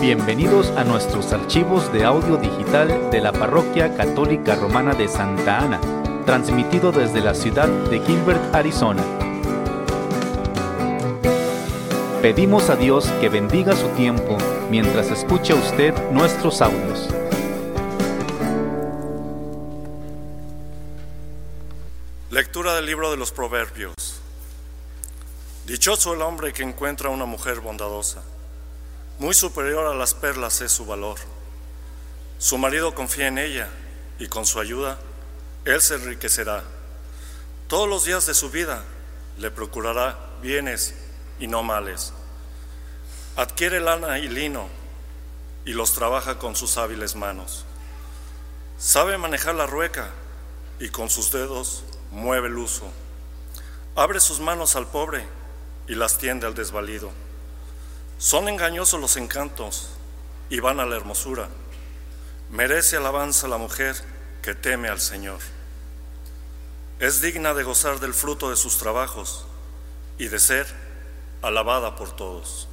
Bienvenidos a nuestros archivos de audio digital de la Parroquia Católica Romana de Santa Ana, transmitido desde la ciudad de Gilbert, Arizona. Pedimos a Dios que bendiga su tiempo mientras escucha usted nuestros audios. Lectura del libro de los Proverbios. Dichoso el hombre que encuentra una mujer bondadosa. Muy superior a las perlas es su valor. Su marido confía en ella y con su ayuda él se enriquecerá. Todos los días de su vida le procurará bienes y no males. Adquiere lana y lino y los trabaja con sus hábiles manos. Sabe manejar la rueca y con sus dedos mueve el uso. Abre sus manos al pobre y las tiende al desvalido. Son engañosos los encantos y van a la hermosura. Merece alabanza la mujer que teme al Señor. Es digna de gozar del fruto de sus trabajos y de ser alabada por todos.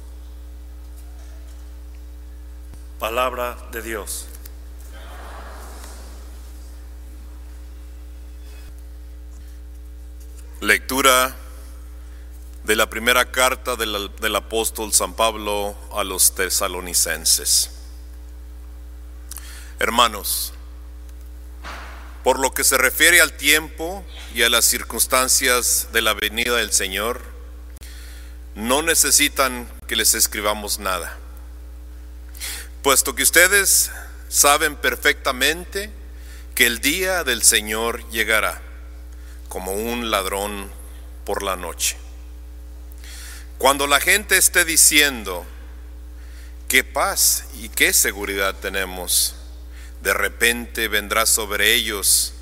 Palabra de Dios. Lectura de la primera carta del, del, apóstol San Pablo a los tesalonicenses. Hermanos, por lo que se refiere al tiempo y a las circunstancias de la venida del Señor, no necesitan que les escribamos nada, puesto que ustedes saben perfectamente que el día del Señor llegará como un ladrón por la noche. Cuando la gente esté diciendo, qué paz y qué seguridad tenemos, de repente vendrá sobre ellos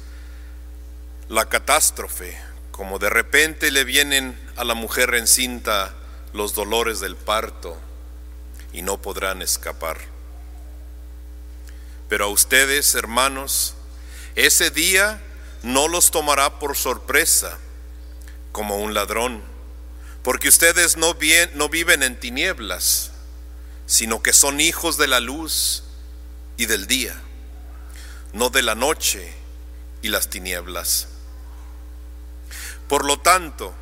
la catástrofe, como de repente le vienen a la mujer encinta los dolores del parto y no podrán escapar. Pero a ustedes, hermanos, ese día no los tomará por sorpresa como un ladrón porque ustedes no, no viven en tinieblas, sino que son hijos de la luz y del día, no de la noche y las tinieblas. Por lo tanto,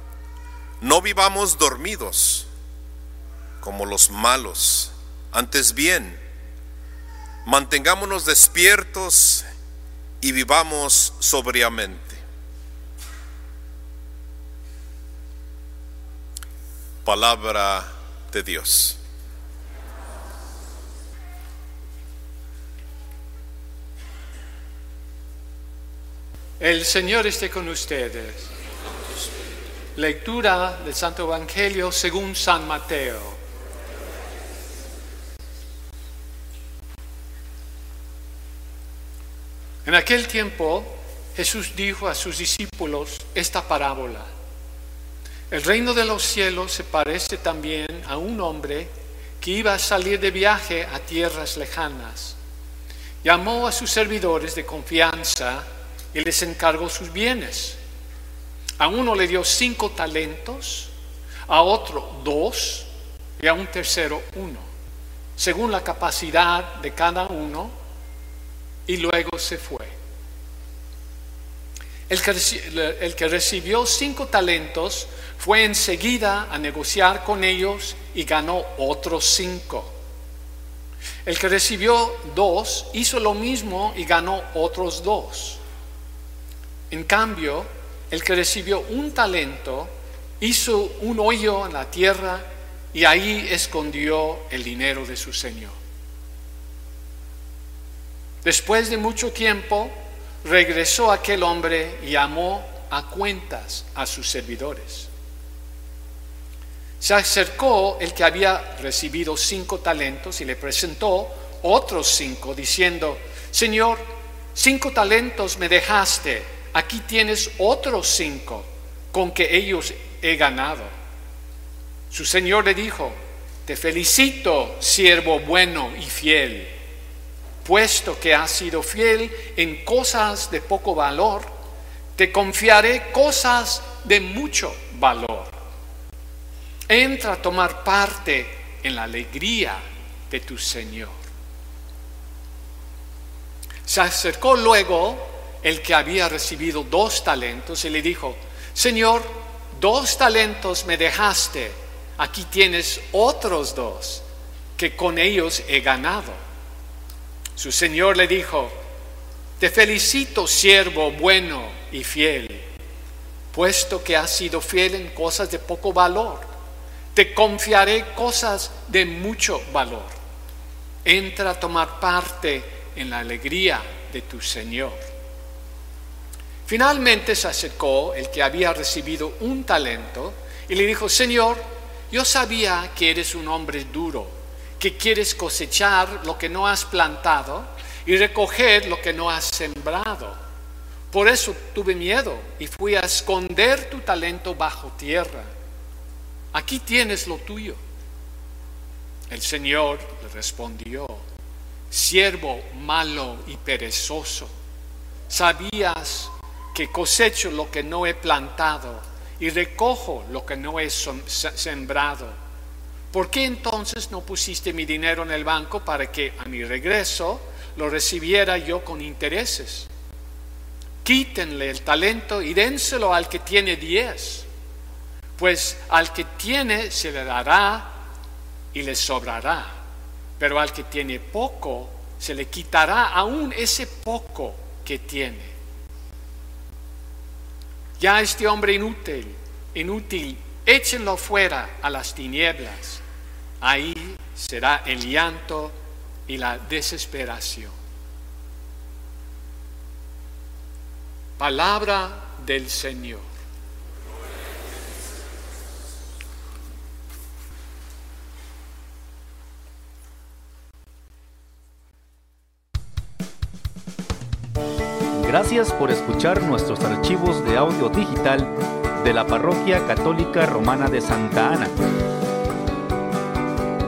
no vivamos dormidos como los malos, antes bien, mantengámonos despiertos y vivamos sobriamente palabra de Dios. El Señor esté con ustedes. Lectura del Santo Evangelio según San Mateo. En aquel tiempo Jesús dijo a sus discípulos esta parábola. El reino de los cielos se parece también a un hombre que iba a salir de viaje a tierras lejanas. Llamó a sus servidores de confianza y les encargó sus bienes. A uno le dio cinco talentos, a otro dos y a un tercero uno, según la capacidad de cada uno, y luego se fue. El que, recibió cinco talentos fue enseguida a negociar con ellos y ganó otros cinco. El que recibió dos hizo lo mismo y ganó otros dos. En cambio, el que recibió un talento hizo un hoyo en la tierra y ahí escondió el dinero de su señor. Después de mucho tiempo, regresó aquel hombre y llamó a cuentas a sus servidores. Se acercó el que había recibido cinco talentos y le presentó otros cinco, diciendo, Señor, cinco talentos me dejaste, aquí tienes otros cinco con que ellos he ganado. Su Señor le dijo, te felicito, siervo bueno y fiel, puesto que has sido fiel en cosas de poco valor, te confiaré cosas de mucho valor entra a tomar parte en la alegría de tu Señor. Se acercó luego el que había recibido dos talentos y le dijo, Señor, dos talentos me dejaste, aquí tienes otros dos, que con ellos he ganado. Su Señor le dijo, te felicito, siervo bueno y fiel, puesto que has sido fiel en cosas de poco valor, te confiaré cosas de mucho valor. Entra a tomar parte en la alegría de tu Señor. Finalmente se acercó el que había recibido un talento y le dijo, Señor, yo sabía que eres un hombre duro, que quieres cosechar lo que no has plantado y recoger lo que no has sembrado. Por eso tuve miedo y fui a esconder tu talento bajo tierra. Aquí tienes lo tuyo. El Señor le respondió, siervo malo y perezoso, sabías que cosecho lo que no he plantado y recojo lo que no he sembrado. ¿Por qué entonces no pusiste mi dinero en el banco para que a mi regreso lo recibiera yo con intereses? Quítenle el talento y dénselo al que tiene diez, pues al que tiene se le dará y le sobrará, pero al que tiene poco se le quitará aún ese poco que tiene. Ya este hombre inútil, inútil, échenlo fuera a las tinieblas. Ahí será el llanto y la desesperación. Palabra del Señor. Gracias por escuchar nuestros archivos de audio digital de la Parroquia Católica Romana de Santa Ana.